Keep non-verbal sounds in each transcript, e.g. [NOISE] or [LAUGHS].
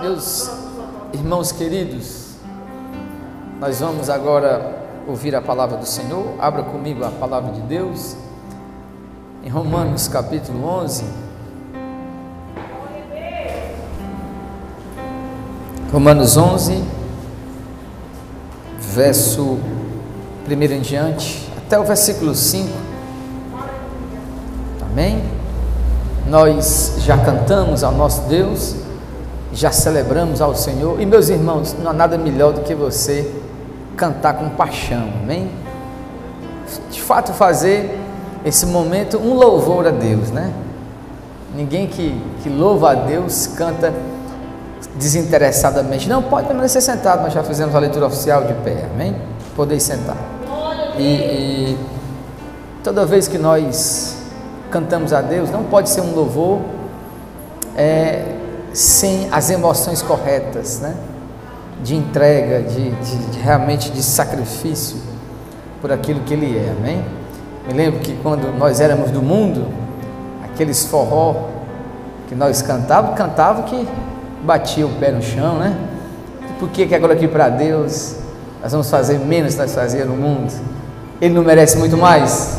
Meus irmãos queridos, nós vamos agora ouvir a palavra do Senhor. Abra comigo a palavra de Deus em Romanos capítulo 11. Romanos 11, verso 1 em diante, até o versículo 5. Amém? Nós já cantamos ao nosso Deus, já celebramos ao Senhor, e meus irmãos, não há nada melhor do que você cantar com paixão, amém? De fato, fazer esse momento um louvor a Deus, né? Ninguém que, que louva a Deus canta desinteressadamente. Não, pode permanecer sentado, nós já fizemos a leitura oficial de pé, amém? Podeis sentar. E, e toda vez que nós cantamos a Deus, não pode ser um louvor é, sem as emoções corretas, né? De entrega, de, de, de realmente de sacrifício por aquilo que Ele é, amém? Me lembro que quando nós éramos do mundo, aqueles forró que nós cantávamos, cantava que batia o pé no chão, né? Por que, que agora aqui para Deus nós vamos fazer menos que nós fazíamos no mundo? Ele não merece muito mais,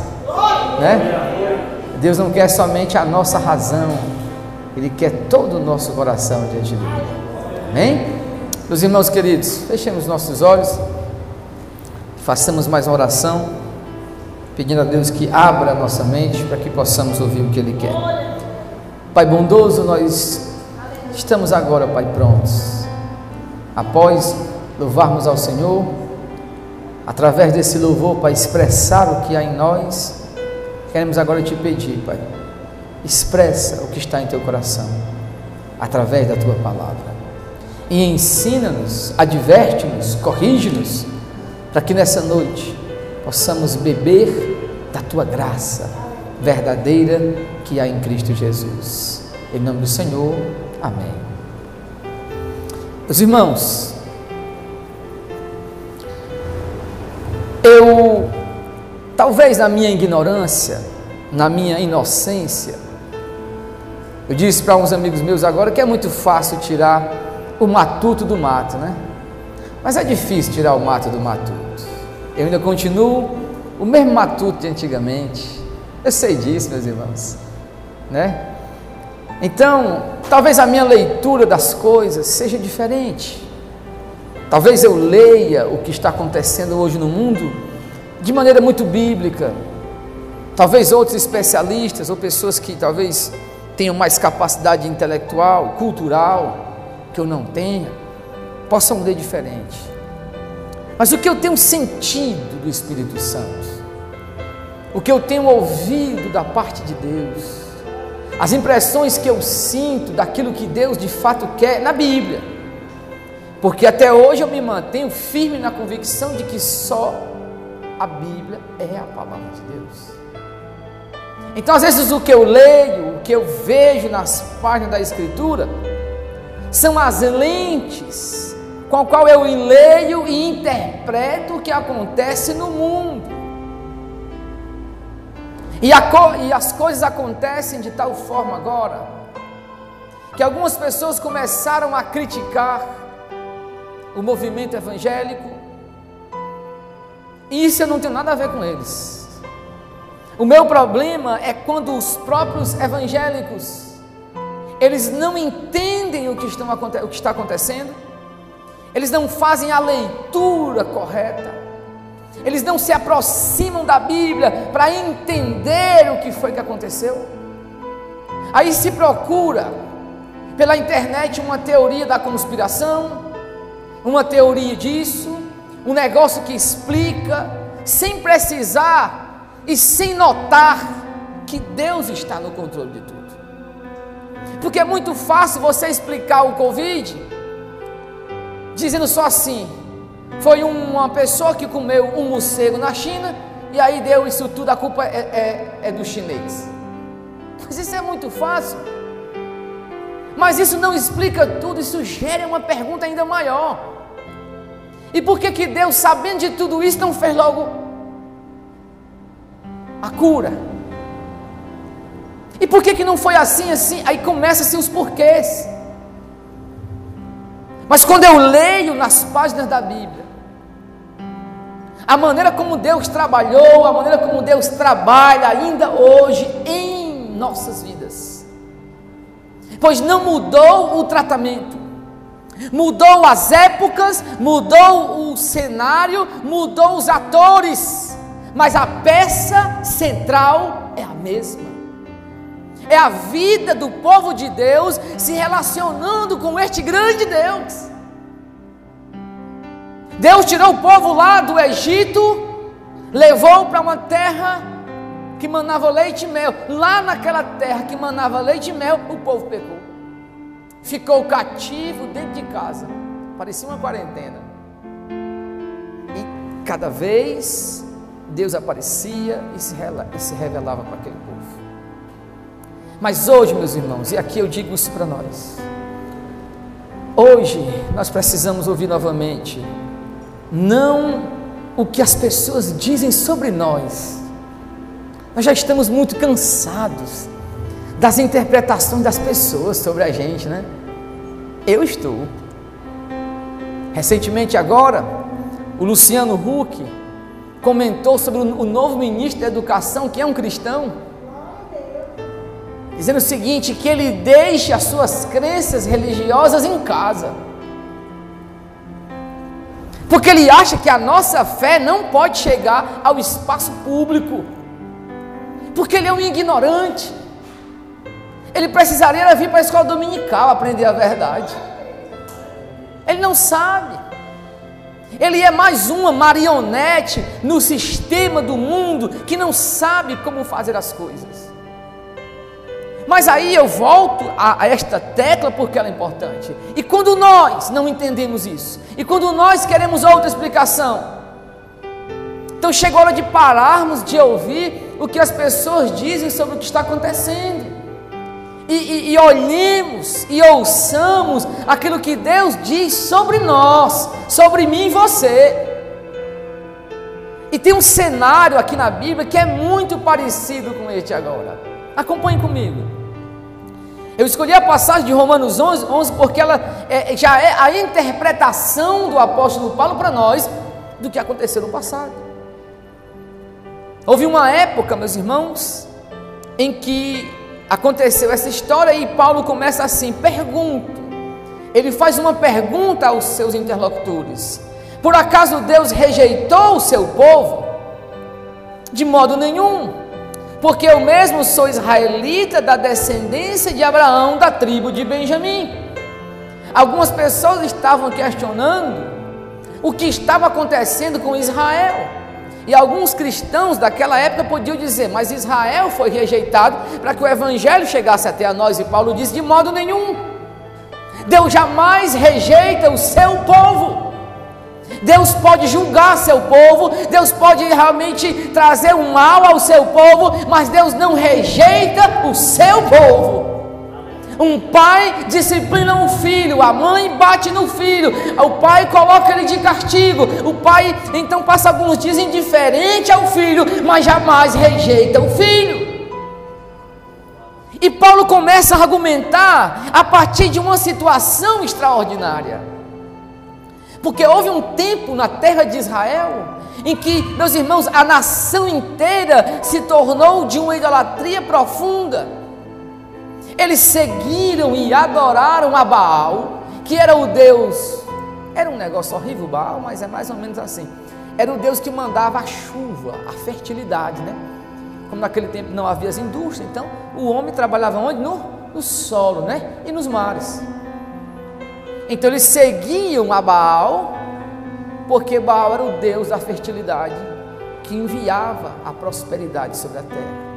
né? Deus não quer somente a nossa razão, Ele quer todo o nosso coração diante dele. Amém? Meus irmãos queridos, fechemos nossos olhos, façamos mais uma oração, pedindo a Deus que abra a nossa mente para que possamos ouvir o que Ele quer. Pai bondoso, nós Estamos agora, Pai, prontos. Após louvarmos ao Senhor, através desse louvor, Pai, expressar o que há em nós, queremos agora te pedir, Pai, expressa o que está em teu coração, através da tua palavra. E ensina-nos, adverte-nos, corrige-nos, para que nessa noite possamos beber da tua graça verdadeira que há em Cristo Jesus. Em nome do Senhor. Amém. Meus irmãos, eu, talvez na minha ignorância, na minha inocência, eu disse para uns amigos meus agora que é muito fácil tirar o matuto do mato, né? Mas é difícil tirar o mato do matuto. Eu ainda continuo o mesmo matuto de antigamente. Eu sei disso, meus irmãos, né? Então, talvez a minha leitura das coisas seja diferente. Talvez eu leia o que está acontecendo hoje no mundo de maneira muito bíblica. Talvez outros especialistas ou pessoas que talvez tenham mais capacidade intelectual, cultural, que eu não tenha, possam ler diferente. Mas o que eu tenho sentido do Espírito Santo, o que eu tenho ouvido da parte de Deus, as impressões que eu sinto daquilo que Deus de fato quer na Bíblia. Porque até hoje eu me mantenho firme na convicção de que só a Bíblia é a palavra de Deus. Então, às vezes, o que eu leio, o que eu vejo nas páginas da Escritura, são as lentes com a qual eu leio e interpreto o que acontece no mundo. E, e as coisas acontecem de tal forma agora que algumas pessoas começaram a criticar o movimento evangélico, e isso eu não tenho nada a ver com eles. O meu problema é quando os próprios evangélicos eles não entendem o que, estão, o que está acontecendo, eles não fazem a leitura correta, eles não se aproximam da Bíblia para entender o que foi que aconteceu. Aí se procura pela internet uma teoria da conspiração, uma teoria disso, um negócio que explica, sem precisar e sem notar que Deus está no controle de tudo. Porque é muito fácil você explicar o Covid dizendo só assim: foi uma pessoa que comeu um morcego na China e aí deu isso tudo, a culpa é, é, é do chinês. Mas isso é muito fácil. Mas isso não explica tudo, isso gera uma pergunta ainda maior. E por que que Deus, sabendo de tudo isso, não fez logo a cura? E por que que não foi assim, assim? Aí começa assim os porquês. Mas quando eu leio nas páginas da Bíblia, a maneira como Deus trabalhou, a maneira como Deus trabalha ainda hoje em nossas vidas, pois não mudou o tratamento, mudou as épocas, mudou o cenário, mudou os atores, mas a peça central é a mesma. É a vida do povo de Deus se relacionando com este grande Deus. Deus tirou o povo lá do Egito, levou para uma terra que manava leite e mel. Lá naquela terra que manava leite e mel, o povo pecou. Ficou cativo dentro de casa. Parecia uma quarentena. E cada vez Deus aparecia e se revelava para aquele povo. Mas hoje, meus irmãos, e aqui eu digo isso para nós. Hoje nós precisamos ouvir novamente, não o que as pessoas dizem sobre nós. Nós já estamos muito cansados das interpretações das pessoas sobre a gente, né? Eu estou. Recentemente agora, o Luciano Huck comentou sobre o novo ministro da Educação, que é um cristão dizendo o seguinte: que ele deixe as suas crenças religiosas em casa. Porque ele acha que a nossa fé não pode chegar ao espaço público. Porque ele é um ignorante. Ele precisaria vir para a escola dominical aprender a verdade. Ele não sabe. Ele é mais uma marionete no sistema do mundo que não sabe como fazer as coisas. Mas aí eu volto a, a, esta tecla porque ela é importante. E quando nós não entendemos isso, e quando nós queremos outra explicação, então chegou a hora de pararmos de ouvir o que as pessoas dizem sobre o que está acontecendo. E, e, e olhemos e ouçamos aquilo que Deus diz sobre nós, sobre mim e você. E tem um cenário aqui na Bíblia que é muito parecido com este agora. Acompanhe comigo. Eu escolhi a passagem de Romanos 11, 11 porque ela é, já é a interpretação do apóstolo Paulo para nós do que aconteceu no passado. Houve uma época, meus irmãos, em que aconteceu essa história e Paulo começa assim: pergunto. Ele faz uma pergunta aos seus interlocutores: Por acaso Deus rejeitou o seu povo? De modo nenhum porque eu mesmo sou israelita da descendência de Abraão, da tribo de Benjamim. Algumas pessoas estavam questionando o que estava acontecendo com Israel. E alguns cristãos daquela época podiam dizer: Mas Israel foi rejeitado para que o evangelho chegasse até a nós. E Paulo disse: De modo nenhum. Deus jamais rejeita o seu povo. Deus pode julgar seu povo, Deus pode realmente trazer um mal ao seu povo, mas Deus não rejeita o seu povo. Um pai disciplina um filho, a mãe bate no filho, o pai coloca ele de castigo, o pai então passa alguns dias indiferente ao filho, mas jamais rejeita o filho. E Paulo começa a argumentar a partir de uma situação extraordinária. Porque houve um tempo na terra de Israel em que, meus irmãos, a nação inteira se tornou de uma idolatria profunda. Eles seguiram e adoraram a Baal, que era o Deus. Era um negócio horrível, Baal, mas é mais ou menos assim. Era o Deus que mandava a chuva, a fertilidade, né? Como naquele tempo não havia as indústrias, então o homem trabalhava onde? No, no solo, né? E nos mares. Então eles seguiam a Baal, porque Baal era o Deus da fertilidade que enviava a prosperidade sobre a terra.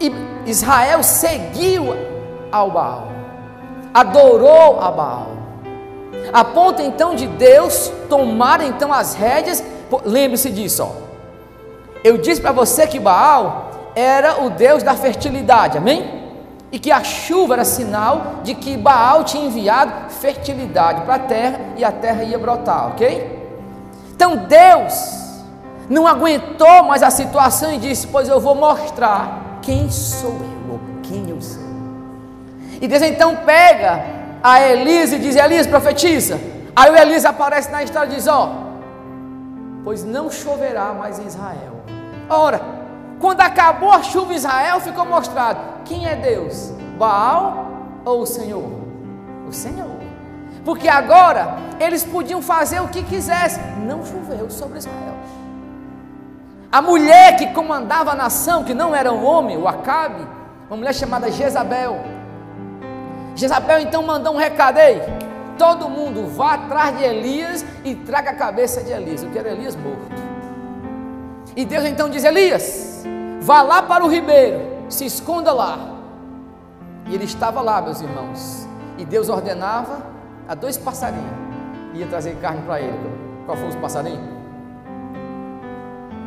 E Israel seguiu ao Baal, adorou a Baal, a ponto então de Deus tomar então as rédeas. Lembre-se disso, ó. Eu disse para você que Baal era o Deus da fertilidade, amém? e que a chuva era sinal de que Baal tinha enviado fertilidade para a terra e a terra ia brotar, ok? Então Deus não aguentou mais a situação e disse: Pois eu vou mostrar quem sou eu, ou quem eu sou. E Deus então pega a Elias e diz: Elias, profetiza. Aí o Elias aparece na história e diz: Ó, pois não choverá mais em Israel. Ora, quando acabou a chuva em Israel, ficou mostrado quem é Deus: Baal ou o Senhor? O Senhor. Porque agora eles podiam fazer o que quisessem, não choveu sobre Israel. A mulher que comandava a nação, que não era um homem, o Acabe, uma mulher chamada Jezabel. Jezabel então mandou um recado: Ei, todo mundo vá atrás de Elias e traga a cabeça de Elias. Eu quero Elias morto. E Deus então diz: Elias, vá lá para o ribeiro, se esconda lá. E ele estava lá, meus irmãos. E Deus ordenava a dois passarinhos, ia trazer carne para ele. Qual foi os passarinhos?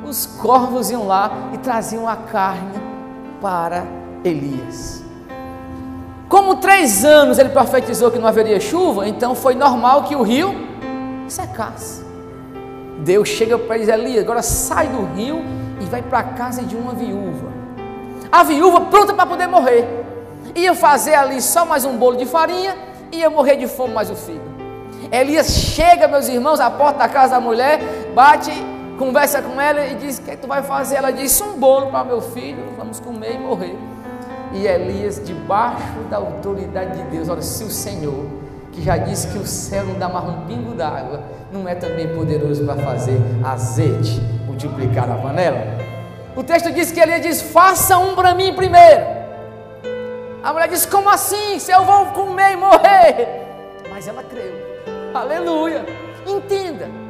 Os corvos iam lá e traziam a carne para Elias. Como três anos ele profetizou que não haveria chuva, então foi normal que o rio secasse. Deus chega para Elias, agora sai do rio e vai para a casa de uma viúva. A viúva pronta para poder morrer. Ia fazer ali só mais um bolo de farinha, ia morrer de fome mais o filho. Elias chega, meus irmãos, à porta da casa da mulher, bate, conversa com ela e diz: O que, é que tu vai fazer? Ela diz: Um bolo para meu filho, vamos comer e morrer. E Elias, debaixo da autoridade de Deus, olha, se o Senhor, que já disse que o céu não dá mais um pingo d'água, não é também poderoso para fazer azeite multiplicar na panela? O texto diz que Elias diz: Faça um para mim primeiro. A mulher diz: Como assim? Se eu vou comer e morrer? Mas ela creu. Aleluia. Entenda.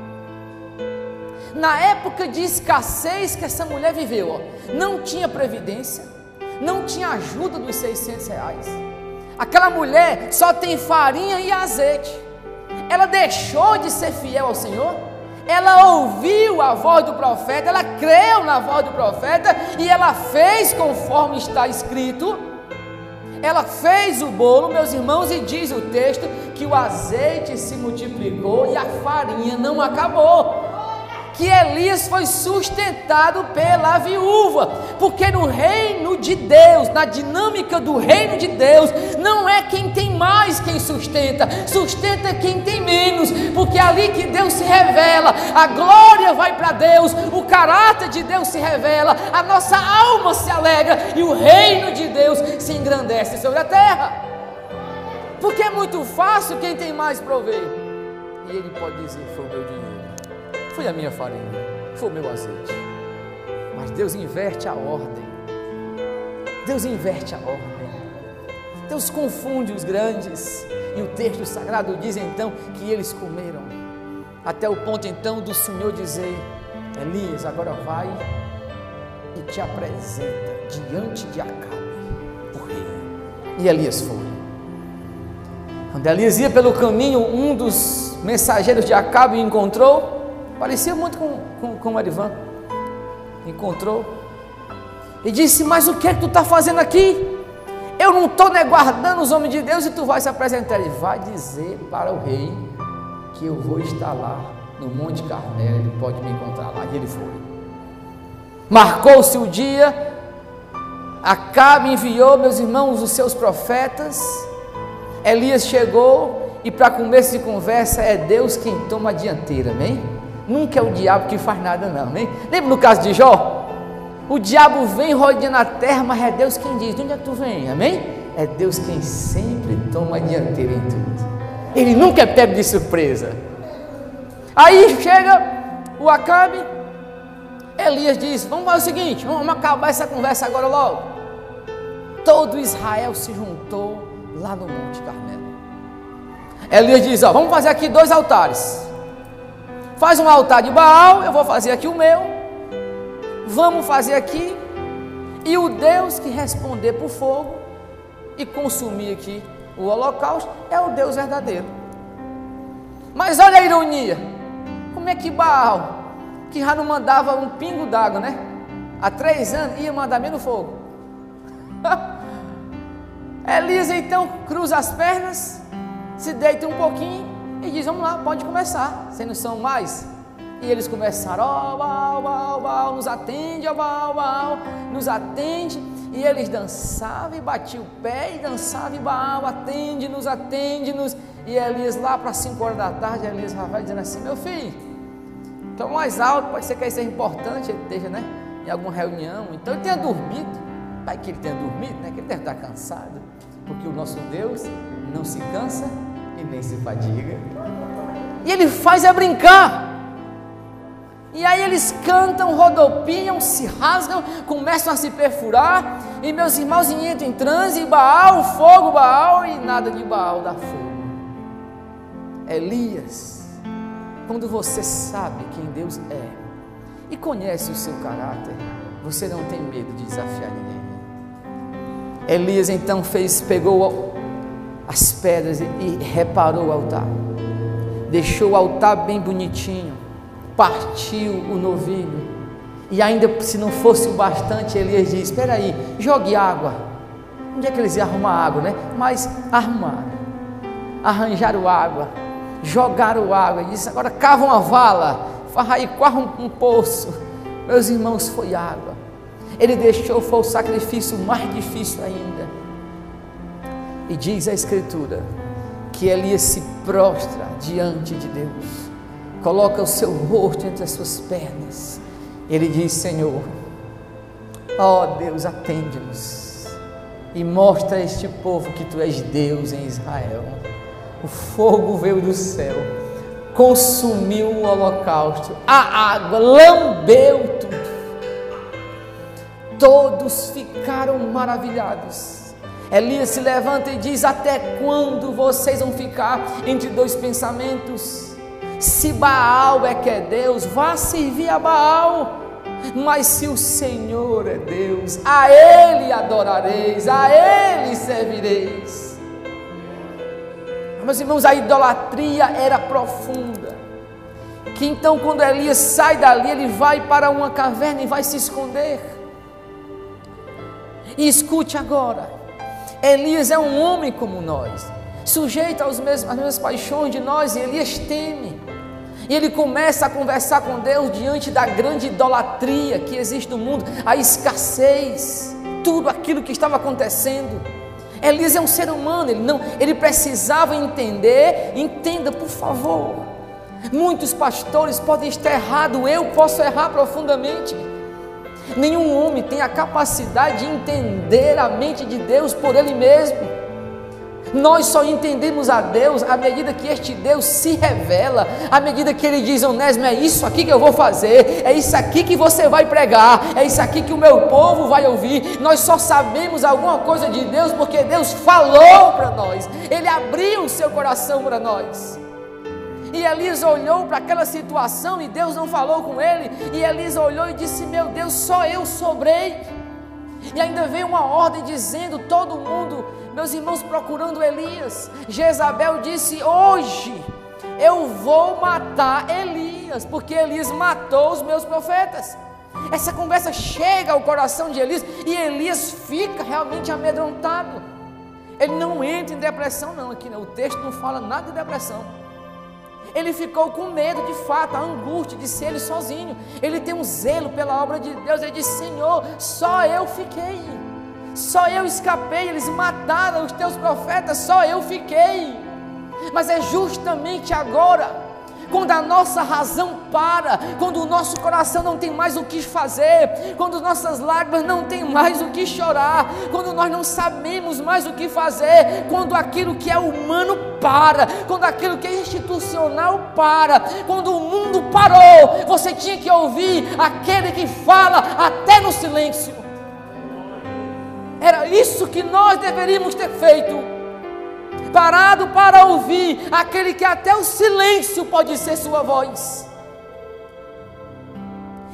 Na época de escassez que essa mulher viveu, ó, não tinha previdência, não tinha ajuda dos 600 reais. Aquela mulher só tem farinha e azeite ela deixou de ser fiel ao Senhor? Ela ouviu a voz do profeta, ela creu na voz do profeta e ela fez conforme está escrito. Ela fez o bolo, meus irmãos, e diz o texto que o azeite se multiplicou e a farinha não acabou que Elias foi sustentado pela viúva, porque no reino de Deus, na dinâmica do reino de Deus, não é quem tem mais quem sustenta, sustenta quem tem menos, porque é ali que Deus se revela, a glória vai para Deus, o caráter de Deus se revela, a nossa alma se alegra e o reino de Deus se engrandece sobre a terra. Porque é muito fácil quem tem mais prover. E ele pode dizer: Foi o meu dinheiro foi a minha farinha, foi o meu azeite. Mas Deus inverte a ordem. Deus inverte a ordem. Deus confunde os grandes. E o texto sagrado diz então que eles comeram. Até o ponto então do Senhor dizer: Elias, agora vai e te apresenta diante de Acabe, o rei. E Elias foi. Quando Elias ia pelo caminho, um dos mensageiros de Acabe encontrou Parecia muito com, com, com o Arivan. Encontrou e disse: Mas o que é que tu está fazendo aqui? Eu não estou né, guardando os homens de Deus e tu vai se apresentar. Ele vai dizer para o rei que eu vou estar lá no Monte Carmelo. Ele pode me encontrar lá. E ele foi. Marcou-se o dia. Acabe enviou, meus irmãos, os seus profetas. Elias chegou e para começo de conversa é Deus quem toma a dianteira, amém? Nunca é o diabo que faz nada, não. Nem, lembra no caso de Jó? O diabo vem rodeando a terra, mas é Deus quem diz: de onde é que tu vem? Amém? É Deus quem sempre toma a dianteira em tudo. Ele nunca é pego de surpresa. Aí chega o Acabe, Elias diz: Vamos fazer o seguinte, vamos acabar essa conversa agora logo. Todo Israel se juntou lá no Monte Carmelo. Elias diz: Ó, vamos fazer aqui dois altares faz um altar de Baal, eu vou fazer aqui o meu, vamos fazer aqui, e o Deus que responder por fogo e consumir aqui o holocausto é o Deus verdadeiro. Mas olha a ironia, como é que Baal, que já não mandava um pingo d'água, né? Há três anos ia mandar menos fogo. [LAUGHS] Elias então cruza as pernas, se deita um pouquinho e diz: Vamos lá, pode começar. Vocês não são mais? E eles começaram: Ó, oh, Baal, Baal, nos atende, ó, oh, Baal, nos atende. E eles dançavam e batiam o pé e dançavam e Baal, atende-nos, atende-nos. E Elias lá para 5 horas da tarde, Elias vai dizendo assim, meu filho, então mais alto, pode ser que isso seja importante, ele esteja né, em alguma reunião, então ele tenha dormido, vai que ele tenha dormido, né, que ele deve estar cansado, porque o nosso Deus não se cansa e nem se fadiga. E ele faz é brincar. E aí eles cantam, rodopiam, se rasgam, começam a se perfurar, e meus irmãos entram em transe, e Baal, fogo, Baal, e nada de Baal dá fogo. Elias, quando você sabe quem Deus é e conhece o seu caráter, você não tem medo de desafiar ninguém. Elias então fez, pegou as pedras e reparou o altar, deixou o altar bem bonitinho, partiu o novilho, e ainda se não fosse o bastante, Elias diz: Espera aí, jogue água. Onde é que eles iam arrumar água, né? Mas arrumaram, arranjaram água, jogaram água, e disse: Agora cava uma vala, quase um, um poço. Meus irmãos, foi água. Ele deixou, foi o sacrifício mais difícil ainda. E diz a Escritura que Elias se prostra diante de Deus coloca o seu rosto entre as suas pernas. Ele diz: Senhor, ó Deus, atende-nos e mostra a este povo que tu és Deus em Israel. O fogo veio do céu, consumiu o holocausto, a água lambeu tudo. Todos ficaram maravilhados. Elias se levanta e diz: Até quando vocês vão ficar entre dois pensamentos? Se Baal é que é Deus, vá servir a Baal. Mas se o Senhor é Deus, a Ele adorareis, a Ele servireis. Meus irmãos, a idolatria era profunda. Que então, quando Elias sai dali, ele vai para uma caverna e vai se esconder. E escute agora: Elias é um homem como nós, sujeito aos mesmos, às mesmas paixões de nós, e Elias teme. E ele começa a conversar com Deus diante da grande idolatria que existe no mundo, a escassez, tudo aquilo que estava acontecendo. Elias é um ser humano, ele não, ele precisava entender, entenda por favor. Muitos pastores podem estar errados, eu posso errar profundamente. Nenhum homem tem a capacidade de entender a mente de Deus por ele mesmo. Nós só entendemos a Deus à medida que este Deus se revela, à medida que Ele diz, Onésimo, é isso aqui que eu vou fazer, é isso aqui que você vai pregar, é isso aqui que o meu povo vai ouvir. Nós só sabemos alguma coisa de Deus porque Deus falou para nós, Ele abriu o seu coração para nós. E Elias olhou para aquela situação e Deus não falou com ele. E Elias olhou e disse: Meu Deus, só eu sobrei. E ainda veio uma ordem dizendo: todo mundo meus irmãos procurando Elias. Jezabel disse: Hoje eu vou matar Elias, porque Elias matou os meus profetas. Essa conversa chega ao coração de Elias e Elias fica realmente amedrontado. Ele não entra em depressão, não. Aqui o texto não fala nada de depressão. Ele ficou com medo, de fato, a angústia de ser ele sozinho. Ele tem um zelo pela obra de Deus. Ele diz: Senhor, só eu fiquei. Só eu escapei, eles mataram os teus profetas, só eu fiquei. Mas é justamente agora, quando a nossa razão para, quando o nosso coração não tem mais o que fazer, quando nossas lágrimas não têm mais o que chorar, quando nós não sabemos mais o que fazer, quando aquilo que é humano para, quando aquilo que é institucional para, quando o mundo parou, você tinha que ouvir aquele que fala até no silêncio. Era isso que nós deveríamos ter feito. Parado para ouvir aquele que até o silêncio pode ser sua voz.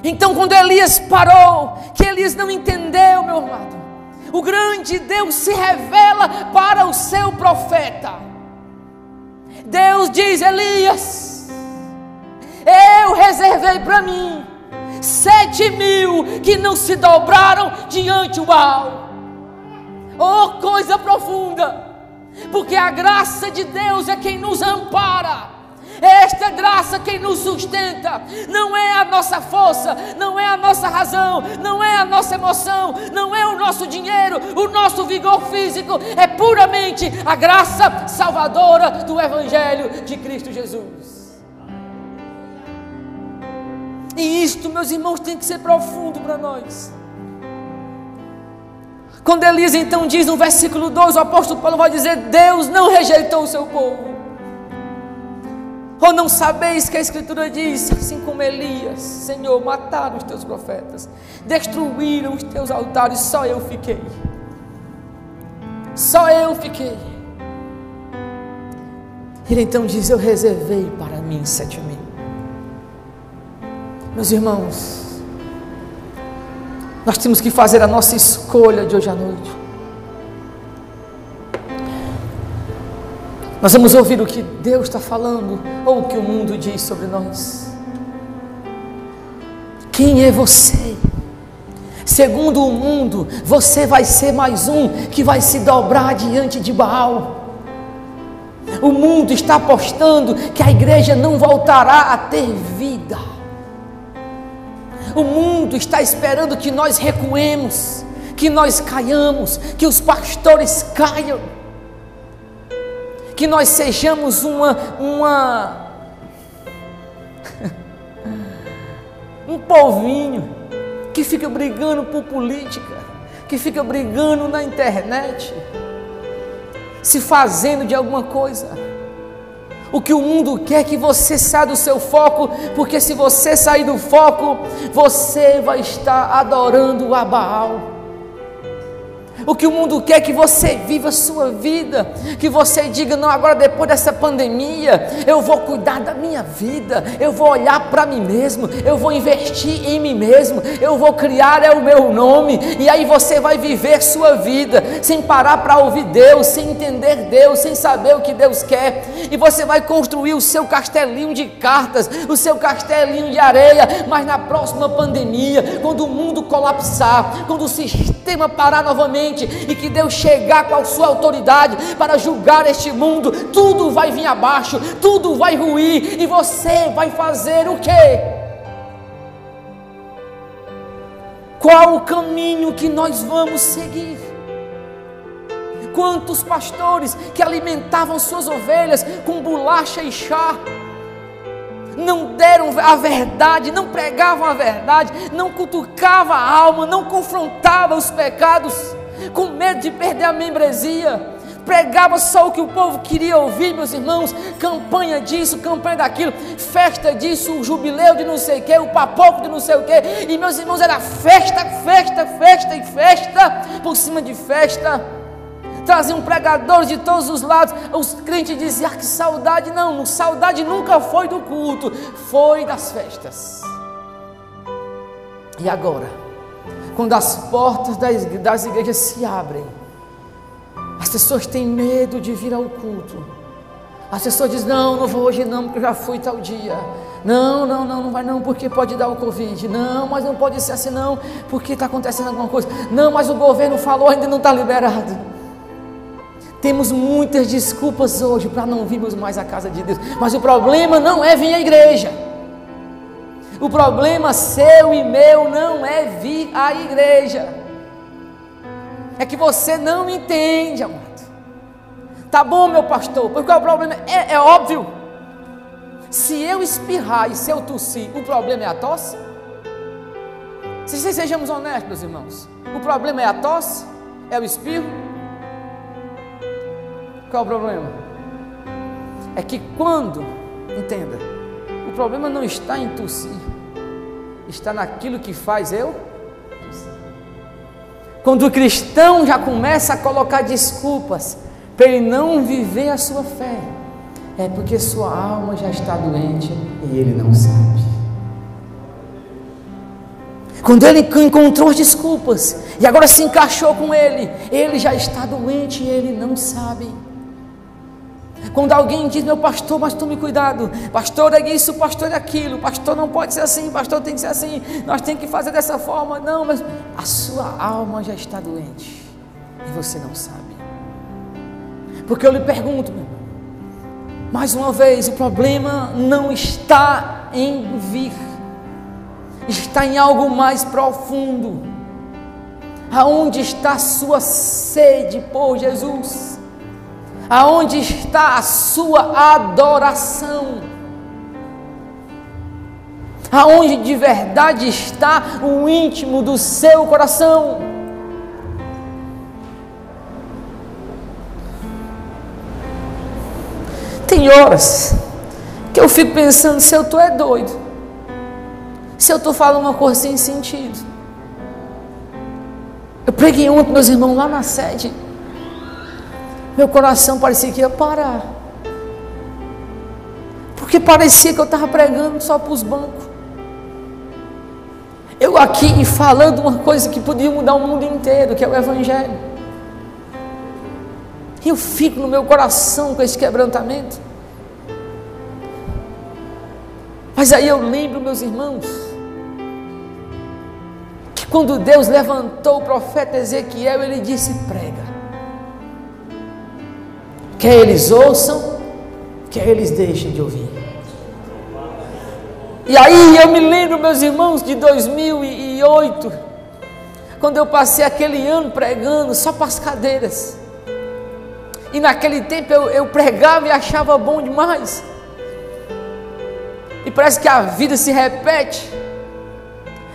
Então, quando Elias parou, que Elias não entendeu, meu amado, o grande Deus se revela para o seu profeta. Deus diz: Elias, eu reservei para mim sete mil que não se dobraram diante do Baal. Oh, coisa profunda! Porque a graça de Deus é quem nos ampara. É esta graça quem nos sustenta. Não é a nossa força, não é a nossa razão, não é a nossa emoção, não é o nosso dinheiro, o nosso vigor físico. É puramente a graça salvadora do Evangelho de Cristo Jesus. E isto, meus irmãos, tem que ser profundo para nós. Quando Elisa então diz no versículo 2, o apóstolo Paulo vai dizer: Deus não rejeitou o seu povo. Ou não sabeis que a Escritura diz, assim como Elias, Senhor, mataram os teus profetas, destruíram os teus altares, só eu fiquei. Só eu fiquei. Ele então diz: Eu reservei para mim sete mil. Meus irmãos, nós temos que fazer a nossa escolha de hoje à noite. Nós vamos ouvir o que Deus está falando ou o que o mundo diz sobre nós. Quem é você? Segundo o mundo, você vai ser mais um que vai se dobrar diante de Baal. O mundo está apostando que a igreja não voltará a ter vida. O mundo está esperando que nós recuemos, que nós caiamos, que os pastores caiam, que nós sejamos uma, uma [LAUGHS] um povinho que fica brigando por política, que fica brigando na internet, se fazendo de alguma coisa. O que o mundo quer é que você saia do seu foco, porque se você sair do foco, você vai estar adorando a Baal. O que o mundo quer é que você viva a sua vida, que você diga: não, agora depois dessa pandemia, eu vou cuidar da minha vida, eu vou olhar para mim mesmo, eu vou investir em mim mesmo, eu vou criar é o meu nome, e aí você vai viver sua vida sem parar para ouvir Deus, sem entender Deus, sem saber o que Deus quer, e você vai construir o seu castelinho de cartas, o seu castelinho de areia, mas na próxima pandemia, quando o mundo colapsar, quando o sistema parar novamente, e que Deus chegar com a sua autoridade para julgar este mundo, tudo vai vir abaixo, tudo vai ruir e você vai fazer o quê? Qual o caminho que nós vamos seguir? Quantos pastores que alimentavam suas ovelhas com bolacha e chá, não deram a verdade, não pregavam a verdade, não cutucavam a alma, não confrontavam os pecados com medo de perder a membresia. Pregava só o que o povo queria ouvir, meus irmãos. Campanha disso, campanha daquilo, festa disso, o jubileu de não sei o que, o papoco de não sei o que. E meus irmãos, era festa, festa, festa e festa, por cima de festa. Traziam pregadores de todos os lados. Os crentes diziam: ah, que saudade. Não, saudade nunca foi do culto, foi das festas. E agora? quando as portas das igrejas se abrem, as pessoas têm medo de vir ao culto. As pessoas dizem: Não, não vou hoje não, porque eu já fui tal dia. Não, não, não, não vai não, porque pode dar o Covid. Não, mas não pode ser assim, não, porque está acontecendo alguma coisa. Não, mas o governo falou, ainda não está liberado. Temos muitas desculpas hoje para não virmos mais à casa de Deus. Mas o problema não é vir à igreja. O problema seu e meu não é vir à igreja. É que você não entende, amado. Tá bom, meu pastor, porque o problema é, é óbvio. Se eu espirrar e se eu tossir, o problema é a tosse? Se sejamos honestos, meus irmãos, o problema é a tosse? É o espirro? Qual é o problema? É que quando, entenda, o problema não está em tossir, está naquilo que faz eu. Quando o cristão já começa a colocar desculpas para ele não viver a sua fé, é porque sua alma já está doente e ele não sabe. Quando ele encontrou as desculpas e agora se encaixou com ele, ele já está doente e ele não sabe. Quando alguém diz, meu pastor, mas tome cuidado, pastor é isso, pastor é aquilo, pastor não pode ser assim, pastor tem que ser assim, nós temos que fazer dessa forma, não, mas a sua alma já está doente e você não sabe. Porque eu lhe pergunto, meu irmão, Mais uma vez, o problema não está em vir, está em algo mais profundo. Aonde está a sua sede por Jesus? Aonde está a sua adoração? Aonde de verdade está o íntimo do seu coração? Tem horas que eu fico pensando se eu estou é doido, se eu estou falando uma coisa sem sentido. Eu preguei ontem, meus irmãos, lá na sede. Meu coração parecia que ia parar. Porque parecia que eu estava pregando só para os bancos. Eu aqui falando uma coisa que podia mudar o mundo inteiro, que é o Evangelho. Eu fico no meu coração com esse quebrantamento. Mas aí eu lembro, meus irmãos, que quando Deus levantou o profeta Ezequiel, ele disse: prega. Quer eles ouçam, quer eles deixem de ouvir. E aí eu me lembro, meus irmãos, de 2008, quando eu passei aquele ano pregando só para as cadeiras. E naquele tempo eu, eu pregava e achava bom demais. E parece que a vida se repete.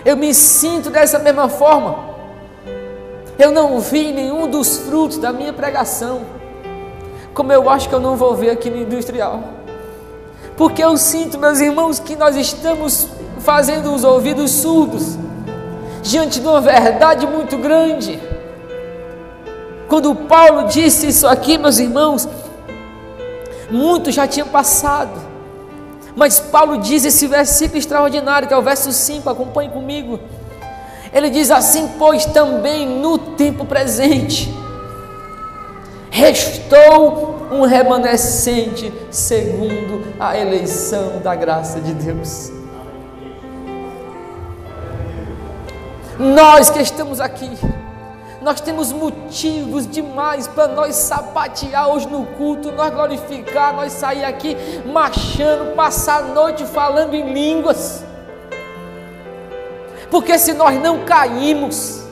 Eu me sinto dessa mesma forma. Eu não vi nenhum dos frutos da minha pregação, como eu acho que eu não vou ver aqui no industrial. Porque eu sinto, meus irmãos, que nós estamos fazendo os ouvidos surdos diante de uma verdade muito grande. Quando Paulo disse isso aqui, meus irmãos, muito já tinha passado. Mas Paulo diz esse versículo extraordinário, que é o verso 5, acompanhe comigo. Ele diz assim: Pois também no tempo presente restou um remanescente segundo a eleição da graça de Deus. Nós que estamos aqui, nós temos motivos demais para nós sapatear hoje no culto, nós glorificar, nós sair aqui marchando, passar a noite falando em línguas. Porque se nós não caímos,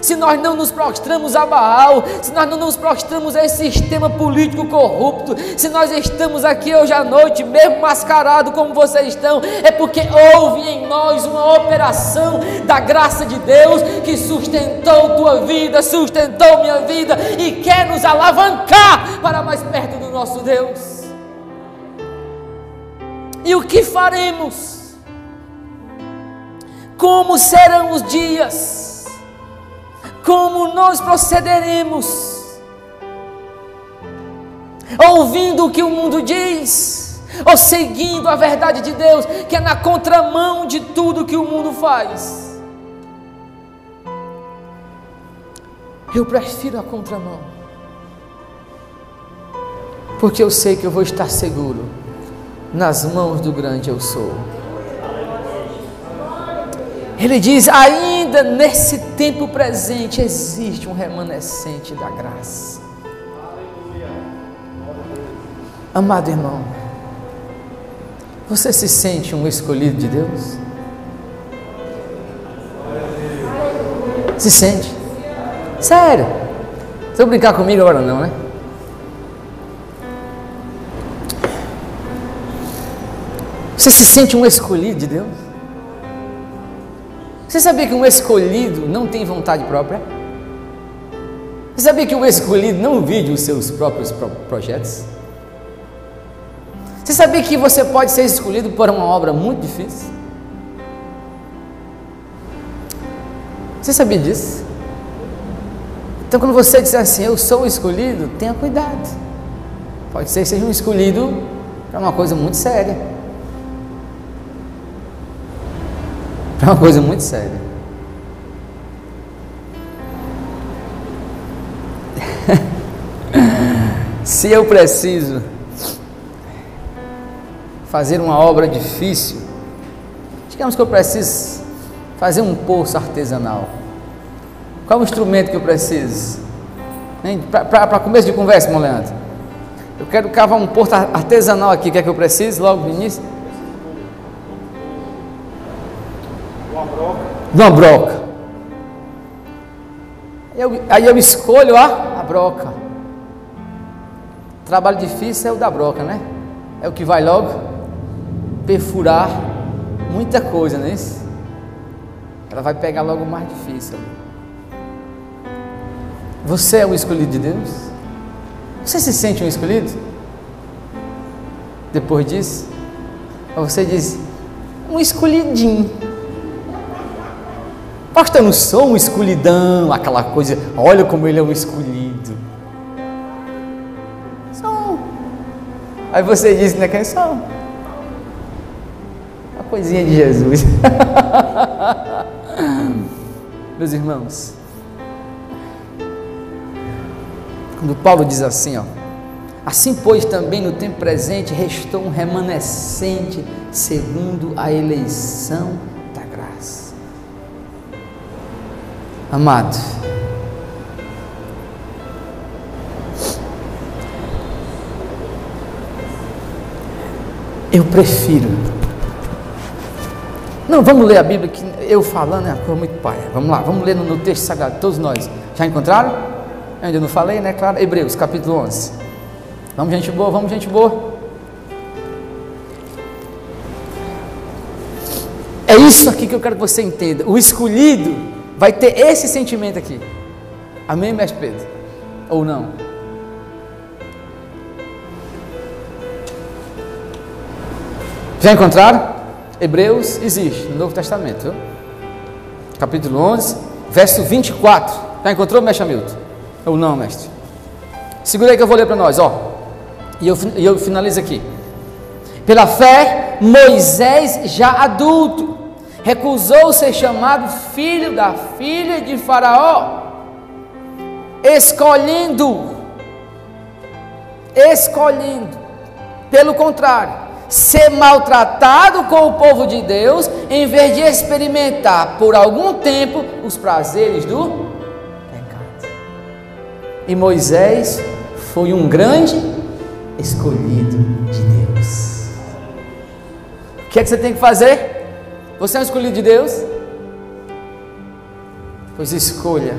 se nós não nos prostramos a Baal, se nós não nos prostramos a esse sistema político corrupto, se nós estamos aqui hoje à noite, mesmo mascarado como vocês estão, é porque houve em nós uma operação da graça de Deus que sustentou tua vida, sustentou minha vida e quer nos alavancar para mais perto do nosso Deus. E o que faremos? Como serão os dias? Como nós procederemos? Ouvindo o que o mundo diz, ou seguindo a verdade de Deus, que é na contramão de tudo que o mundo faz? Eu prefiro a contramão, porque eu sei que eu vou estar seguro nas mãos do grande eu sou. Ele diz: ainda nesse tempo presente existe um remanescente da graça. Amado irmão, você se sente um escolhido de Deus? Se sente? Sério? Você vai brincar comigo agora não, né? Você se sente um escolhido de Deus? Você sabia que um escolhido não tem vontade própria? Você sabia que o escolhido não vive os seus próprios pro projetos? Você sabia que você pode ser escolhido por uma obra muito difícil? Você sabia disso? Então, quando você diz assim, eu sou escolhido, tenha cuidado. Pode ser que seja um escolhido para uma coisa muito séria. É uma coisa muito séria. [LAUGHS] Se eu preciso fazer uma obra difícil, digamos que eu preciso fazer um poço artesanal. Qual é o instrumento que eu preciso? Para começo de conversa, irmão Leandro. Eu quero cavar um porto artesanal aqui, quer que eu precise logo no início? Uma broca. Eu, aí eu escolho a, a broca. Trabalho difícil é o da broca, né? É o que vai logo perfurar muita coisa, não é isso? Ela vai pegar logo o mais difícil. Você é o escolhido de Deus? Você se sente um escolhido? Depois disso? Você diz, um escolhidinho. Pastor, eu não sou um escolhidão, aquela coisa, olha como ele é um escolhido. Sou. Aí você diz, né, quem sou? Uma coisinha de Jesus. [LAUGHS] Meus irmãos, quando Paulo diz assim, ó, assim pois também no tempo presente restou um remanescente segundo a eleição Amado, eu prefiro. Não, vamos ler a Bíblia que eu falando é uma coisa muito paia. Vamos lá, vamos ler no, texto sagrado, todos nós. Já encontraram? Eu ainda não falei, né? Claro, Hebreus capítulo 11. Vamos, gente boa, vamos, gente boa. É isso aqui que eu quero que você entenda. O escolhido vai ter esse sentimento aqui. Amém, mestre Pedro? Ou não? Já encontraram? Hebreus existe no Novo Testamento, viu? capítulo 11, verso 24. Já encontrou, mestre Hamilton? Ou não, mestre? Segura aí que eu vou ler para nós, ó. E eu, e eu finalizo aqui. Pela fé, Moisés, já adulto, recusou ser chamado filho da filha de Faraó, escolhendo, escolhendo, pelo contrário, ser maltratado com o povo de Deus, em vez de experimentar por algum tempo os prazeres do e Moisés foi um grande escolhido de Deus. O que é que você tem que fazer? Você é um escolhido de Deus? Pois escolha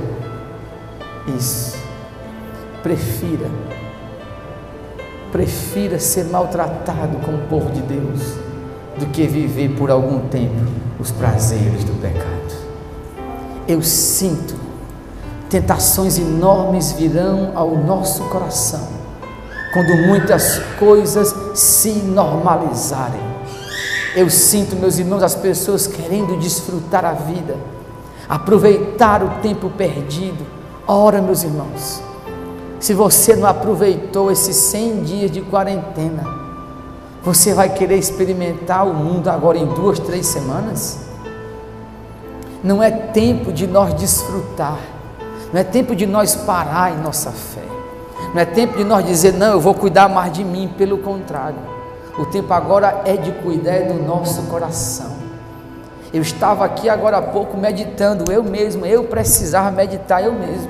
isso. Prefira. Prefira ser maltratado com o povo de Deus do que viver por algum tempo os prazeres do pecado. Eu sinto tentações enormes virão ao nosso coração quando muitas coisas se normalizarem. Eu sinto, meus irmãos, as pessoas querendo desfrutar a vida, aproveitar o tempo perdido. Ora, meus irmãos, se você não aproveitou esses 100 dias de quarentena, você vai querer experimentar o mundo agora em duas, três semanas? Não é tempo de nós desfrutar não é tempo de nós parar em nossa fé. Não é tempo de nós dizer, não, eu vou cuidar mais de mim. Pelo contrário, o tempo agora é de cuidar do nosso coração. Eu estava aqui agora há pouco meditando, eu mesmo, eu precisava meditar eu mesmo.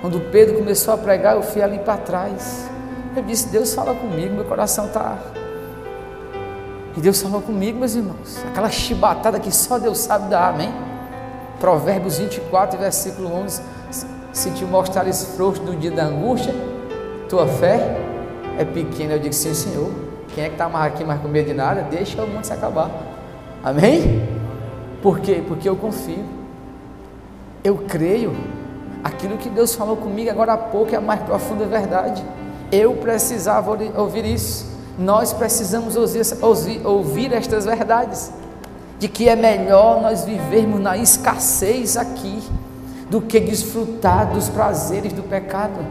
Quando Pedro começou a pregar, eu fui ali para trás. Eu disse: Deus fala comigo, meu coração está. E Deus falou comigo, meus irmãos. Aquela chibatada que só Deus sabe dar, amém? Provérbios 24, versículo 11: Se te mostrares frouxo no dia da angústia, tua fé é pequena. Eu digo sim, Senhor. Quem é que está mais aqui mais com medo de nada? Deixa o mundo se acabar. Amém? Por quê? Porque eu confio. Eu creio. Aquilo que Deus falou comigo agora há pouco é a mais profunda verdade. Eu precisava ouvir isso. Nós precisamos ouvir estas verdades de que é melhor nós vivermos na escassez aqui do que desfrutar dos prazeres do pecado.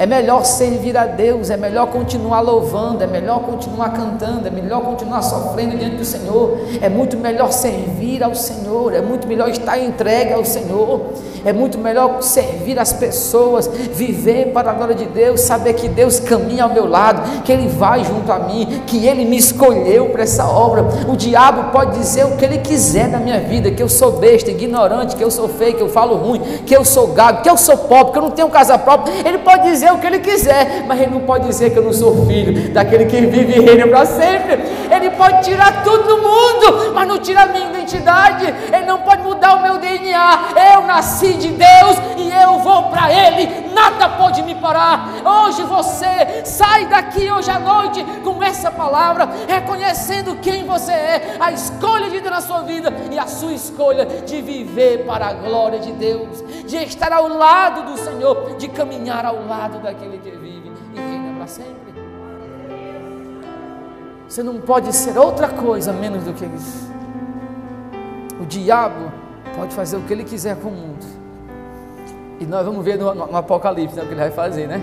É melhor servir a Deus, é melhor continuar louvando, é melhor continuar cantando, é melhor continuar sofrendo diante do Senhor, é muito melhor servir ao Senhor, é muito melhor estar entregue ao Senhor, é muito melhor servir as pessoas, viver para a glória de Deus, saber que Deus caminha ao meu lado, que Ele vai junto a mim, que Ele me escolheu para essa obra. O diabo pode dizer o que ele quiser da minha vida, que eu sou besta, ignorante, que eu sou feio, que eu falo ruim, que eu sou gago, que eu sou pobre, que eu não tenho casa própria. Ele pode dizer dizer o que ele quiser, mas ele não pode dizer que eu não sou filho daquele que vive e reina para sempre. Ele pode tirar tudo do mundo, mas não tira a minha identidade. Ele não pode mudar o meu DNA. Eu nasci de Deus e eu vou para Ele. Nada pode me parar. Hoje você sai daqui hoje à noite com essa palavra, reconhecendo quem você é, a escolha de Deus na sua vida e a sua escolha de viver para a glória de Deus, de estar ao lado do Senhor, de caminhar ao lado daquele que vive e reina para sempre. Você não pode ser outra coisa menos do que isso. O diabo pode fazer o que ele quiser com o mundo. E nós vamos ver no, no, Apocalipse né, o que ele vai fazer, né?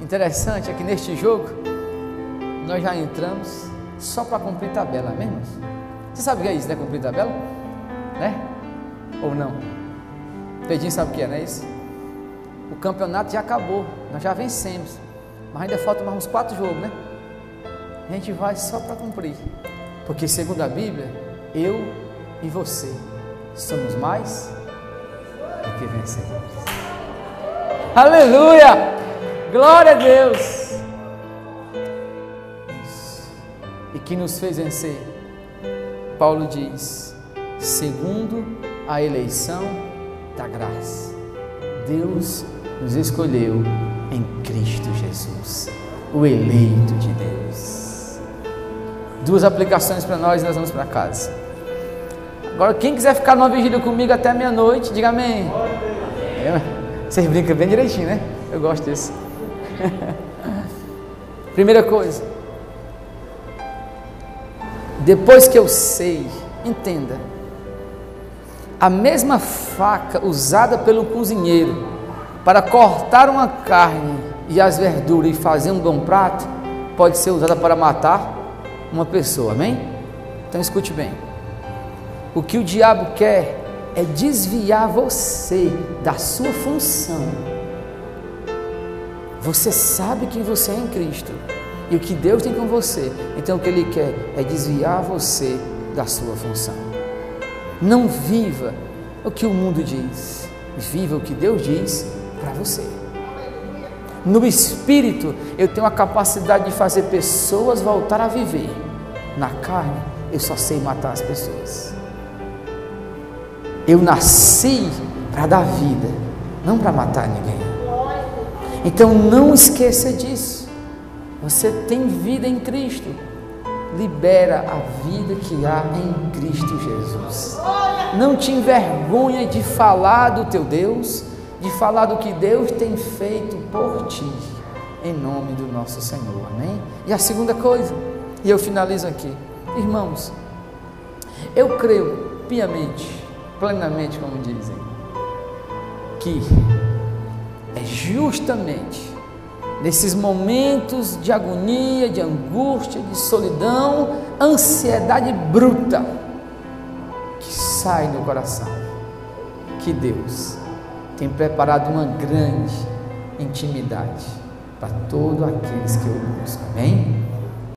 Interessante é que neste jogo nós já entramos só para cumprir tabela, mesmo? Você sabe o que é isso, né? Cumprir tabela? Né? Ou não? Pedinho sabe o que é, não é isso? O campeonato já acabou, nós já vencemos, mas ainda falta mais uns quatro jogos, né? A gente vai só para cumprir, porque segundo a Bíblia, eu e você somos mais do que vencedores. Aleluia! Glória a Deus! E que nos fez vencer? Paulo diz: segundo a eleição da graça, Deus nos escolheu em Cristo Jesus, o eleito de Deus. Duas aplicações para nós e nós vamos para casa. Agora, quem quiser ficar numa vigília comigo até meia-noite, diga amém. É, vocês brincam bem direitinho, né? Eu gosto disso. [LAUGHS] Primeira coisa, depois que eu sei, entenda, a mesma faca usada pelo cozinheiro para cortar uma carne e as verduras e fazer um bom prato, pode ser usada para matar uma pessoa, amém? Então escute bem. O que o diabo quer é desviar você da sua função. Você sabe quem você é em Cristo e o que Deus tem com você. Então o que ele quer é desviar você da sua função. Não viva o que o mundo diz, viva o que Deus diz para você. No espírito, eu tenho a capacidade de fazer pessoas voltar a viver. Na carne, eu só sei matar as pessoas. Eu nasci para dar vida, não para matar ninguém. Então não esqueça disso. Você tem vida em Cristo. Libera a vida que há em Cristo Jesus. Não te envergonha de falar do teu Deus, de falar do que Deus tem feito por ti, em nome do nosso Senhor. Amém? E a segunda coisa, e eu finalizo aqui, irmãos, eu creio piamente, plenamente, como dizem, que é justamente nesses momentos de agonia, de angústia, de solidão, ansiedade bruta que sai do coração, que Deus tem preparado uma grande intimidade para todos aqueles que o buscam. Amém?